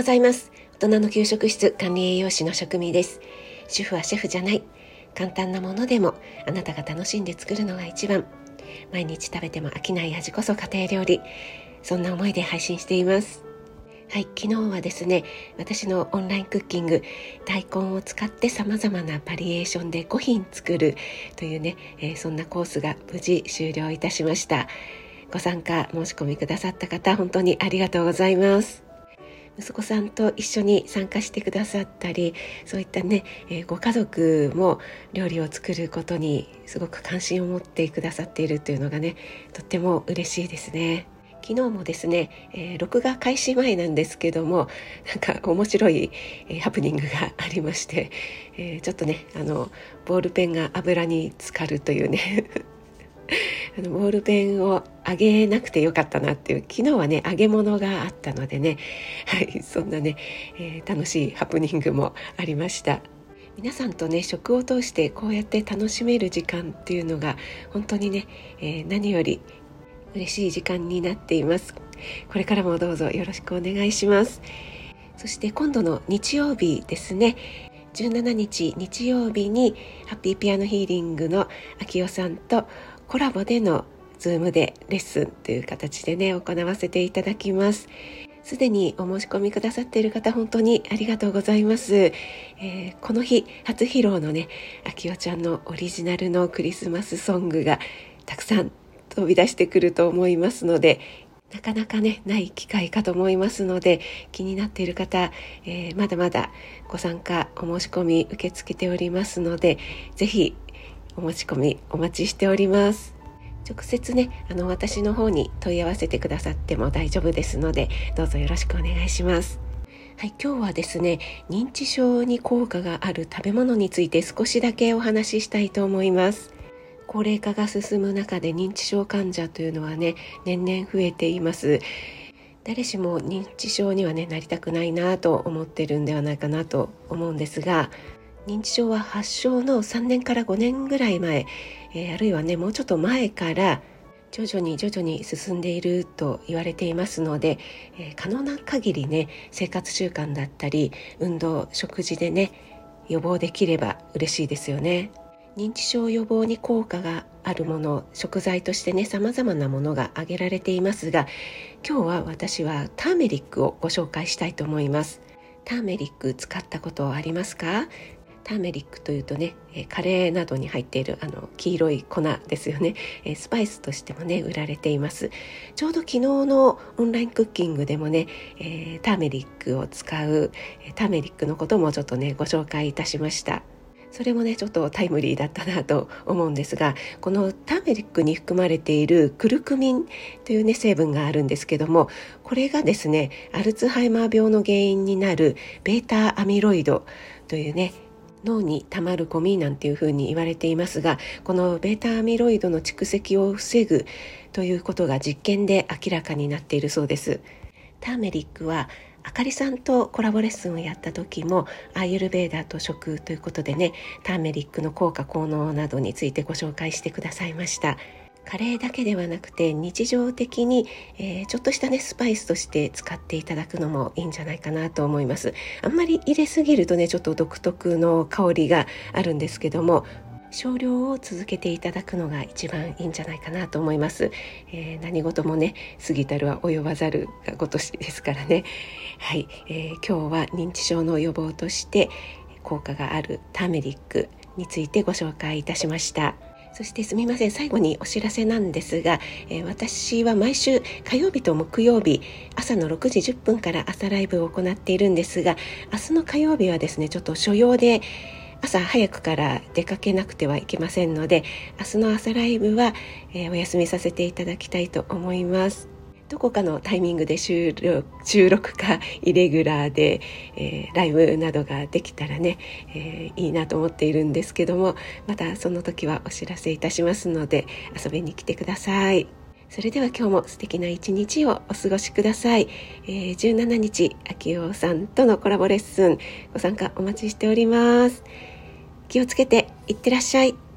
ございます。大人の給食室管理栄養士の職味です。主婦はシェフじゃない。簡単なものでもあなたが楽しんで作るのが一番。毎日食べても飽きない味こそ家庭料理。そんな思いで配信しています。はい、昨日はですね私のオンラインクッキング大根を使ってさまざまなバリエーションで5品作るというね、えー、そんなコースが無事終了いたしました。ご参加申し込みくださった方本当にありがとうございます。息子さんと一緒に参加してくださったりそういったね、えー、ご家族も料理を作ることにすごく関心を持ってくださっているというのがねとっても嬉しいですね。昨日もですね、えー、録画開始前なんですけどもなんか面白い、えー、ハプニングがありまして、えー、ちょっとねあのボールペンが油に浸かるというねあのボールペンをあげなくてよかったなっていう昨日はね揚げ物があったのでねはいそんなね、えー、楽しいハプニングもありました。皆さんとね食を通してこうやって楽しめる時間っていうのが本当にね、えー、何より嬉しい時間になっています。これからもどうぞよろしくお願いします。そして今度の日曜日ですね。17日日曜日にハッピーピアノヒーリングの秋代さんとコラボでのズームでレッスンという形でね行わせていただきます。すでにお申し込みくださっている方本当にありがとうございます、えー、この日初披露のねあきおちゃんのオリジナルのクリスマスソングがたくさん飛び出してくると思いますのでなかなかねない機会かと思いますので気になっている方、えー、まだまだご参加お申し込み受け付けておりますので是非お持ち込みお待ちしております。直接ねあの私の方に問い合わせてくださっても大丈夫ですのでどうぞよろしくお願いします。はい、今日はですね認知症に効果がある食べ物について少しだけお話ししたいと思います。高齢化が進む中で認知症患者というのはね年々増えています。誰しも認知症にはねなりたくないなと思ってるんではないかなと思うんですが認知症は発症の3年から5年ぐらい前、えー、あるいはねもうちょっと前から徐々に徐々に進んでいると言われていますので、えー、可能な限りね生活習慣だったり運動食事でね予防できれば嬉しいですよね。認知症予防に効果があるもの食材としてね様々なものが挙げられていますが今日は私はターメリックをご紹介したいと思います。ターメリック使ったことありますか？ターメリックというとねカレーなどに入っているあの黄色い粉ですよね。スパイスとしてもね売られています。ちょうど昨日のオンラインクッキングでもね、え、ターメリックを使うターメリックのこともちょっとねご紹介いたしました。それもねちょっとタイムリーだったなと思うんですがこのターメリックに含まれているクルクミンというね成分があるんですけどもこれがですねアルツハイマー病の原因になるベータアミロイドというね脳にたまるゴミなんていうふうに言われていますがこの β アミロイドの蓄積を防ぐということが実験で明らかになっているそうです。ターメリックはあかりさんとコラボレッスンをやった時もアーユルベーダーと食ということでねターメリックの効果効能などについてご紹介してくださいました。カレーだけではなくて日常的に、えー、ちょっとしたねスパイスとして使っていただくのもいいんじゃないかなと思います。あんまり入れすぎるとねちょっと独特の香りがあるんですけども少量を続けていただくのが一番いいんじゃないかなと思います、えー、何事もね過ぎたるは及ばざるがごとしですからね。はい、えー、今日は認知症の予防として効果があるターメリックについてご紹介いたしました。そしてすみません最後にお知らせなんですが、えー、私は毎週火曜日と木曜日朝の6時10分から朝ライブを行っているんですが明日の火曜日はですねちょっと所用で朝早くから出かけなくてはいけませんので明日の朝ライブは、えー、お休みさせていただきたいと思います。どこかのタイミングで収録収録かイレギュラーで、えー、ライブなどができたらね、えー、いいなと思っているんですけどもまたその時はお知らせいたしますので遊びに来てください。それでは今日も素敵な一日をお過ごしください。えー、17日、秋夫さんとのコラボレッスンご参加お待ちしております。気をつけていってらっしゃい。